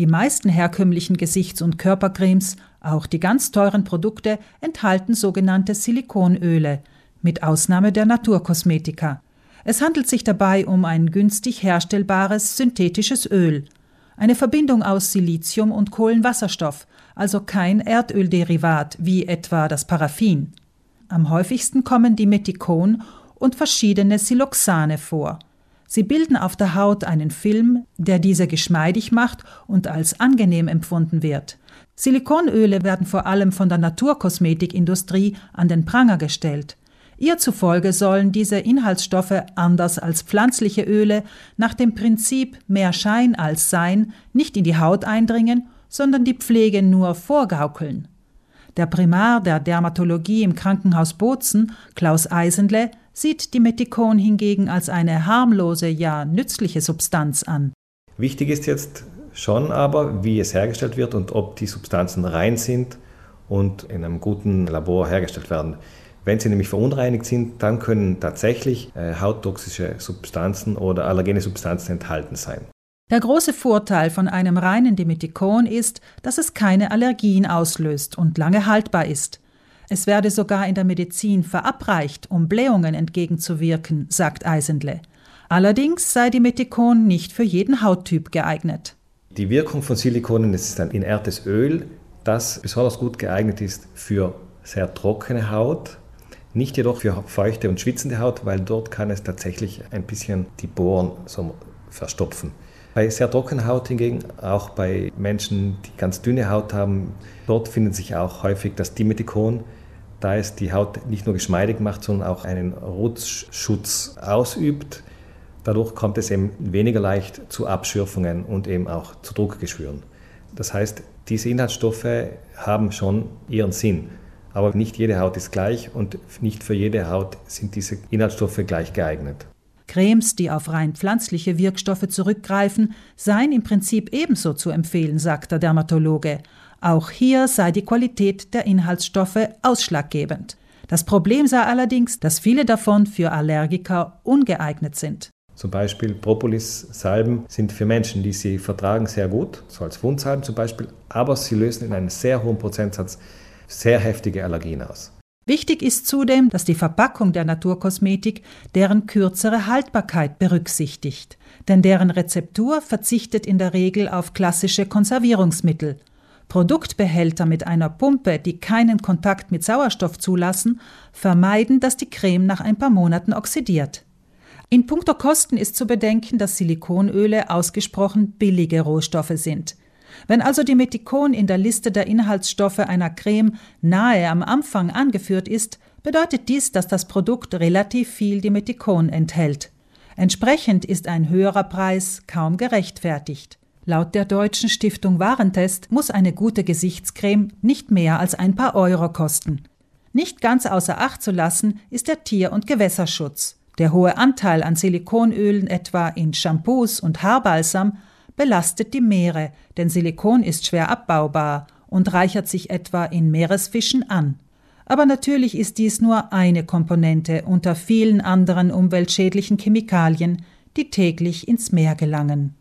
Die meisten herkömmlichen Gesichts- und Körpercremes, auch die ganz teuren Produkte, enthalten sogenannte Silikonöle, mit Ausnahme der Naturkosmetika. Es handelt sich dabei um ein günstig herstellbares synthetisches Öl, eine Verbindung aus Silizium und Kohlenwasserstoff, also kein Erdölderivat wie etwa das Paraffin. Am häufigsten kommen die Metikon und verschiedene Siloxane vor. Sie bilden auf der Haut einen Film, der diese geschmeidig macht und als angenehm empfunden wird. Silikonöle werden vor allem von der Naturkosmetikindustrie an den Pranger gestellt. Ihr zufolge sollen diese Inhaltsstoffe anders als pflanzliche Öle nach dem Prinzip mehr Schein als Sein nicht in die Haut eindringen, sondern die Pflege nur vorgaukeln. Der Primar der Dermatologie im Krankenhaus Bozen, Klaus Eisenle, sieht die Metikon hingegen als eine harmlose, ja nützliche Substanz an. Wichtig ist jetzt schon aber, wie es hergestellt wird und ob die Substanzen rein sind und in einem guten Labor hergestellt werden. Wenn sie nämlich verunreinigt sind, dann können tatsächlich äh, hauttoxische Substanzen oder allergene Substanzen enthalten sein. Der große Vorteil von einem reinen Dimethikon ist, dass es keine Allergien auslöst und lange haltbar ist. Es werde sogar in der Medizin verabreicht, um Blähungen entgegenzuwirken, sagt Eisenle. Allerdings sei Dimethikon nicht für jeden Hauttyp geeignet. Die Wirkung von Silikonen ist ein inertes Öl, das besonders gut geeignet ist für sehr trockene Haut, nicht jedoch für feuchte und schwitzende Haut, weil dort kann es tatsächlich ein bisschen die Poren so verstopfen. Bei sehr trockener Haut hingegen, auch bei Menschen, die ganz dünne Haut haben, dort findet sich auch häufig das Dimethikon, da es die Haut nicht nur geschmeidig macht, sondern auch einen Rutschschutz ausübt. Dadurch kommt es eben weniger leicht zu Abschürfungen und eben auch zu Druckgeschwüren. Das heißt, diese Inhaltsstoffe haben schon ihren Sinn. Aber nicht jede Haut ist gleich und nicht für jede Haut sind diese Inhaltsstoffe gleich geeignet. Cremes, die auf rein pflanzliche Wirkstoffe zurückgreifen, seien im Prinzip ebenso zu empfehlen, sagt der Dermatologe. Auch hier sei die Qualität der Inhaltsstoffe ausschlaggebend. Das Problem sei allerdings, dass viele davon für Allergiker ungeeignet sind. Zum Beispiel Propolis-Salben sind für Menschen, die sie vertragen, sehr gut, so als Wundsalben zum Beispiel, aber sie lösen in einem sehr hohen Prozentsatz sehr heftige Allergien aus. Wichtig ist zudem, dass die Verpackung der Naturkosmetik deren kürzere Haltbarkeit berücksichtigt, denn deren Rezeptur verzichtet in der Regel auf klassische Konservierungsmittel. Produktbehälter mit einer Pumpe, die keinen Kontakt mit Sauerstoff zulassen, vermeiden, dass die Creme nach ein paar Monaten oxidiert. In puncto Kosten ist zu bedenken, dass Silikonöle ausgesprochen billige Rohstoffe sind. Wenn also die Metikon in der Liste der Inhaltsstoffe einer Creme nahe am Anfang angeführt ist, bedeutet dies, dass das Produkt relativ viel Dimetikon enthält. Entsprechend ist ein höherer Preis kaum gerechtfertigt. Laut der deutschen Stiftung Warentest muss eine gute Gesichtscreme nicht mehr als ein paar Euro kosten. Nicht ganz außer Acht zu lassen ist der Tier- und Gewässerschutz. Der hohe Anteil an Silikonölen etwa in Shampoos und Haarbalsam belastet die Meere, denn Silikon ist schwer abbaubar und reichert sich etwa in Meeresfischen an. Aber natürlich ist dies nur eine Komponente unter vielen anderen umweltschädlichen Chemikalien, die täglich ins Meer gelangen.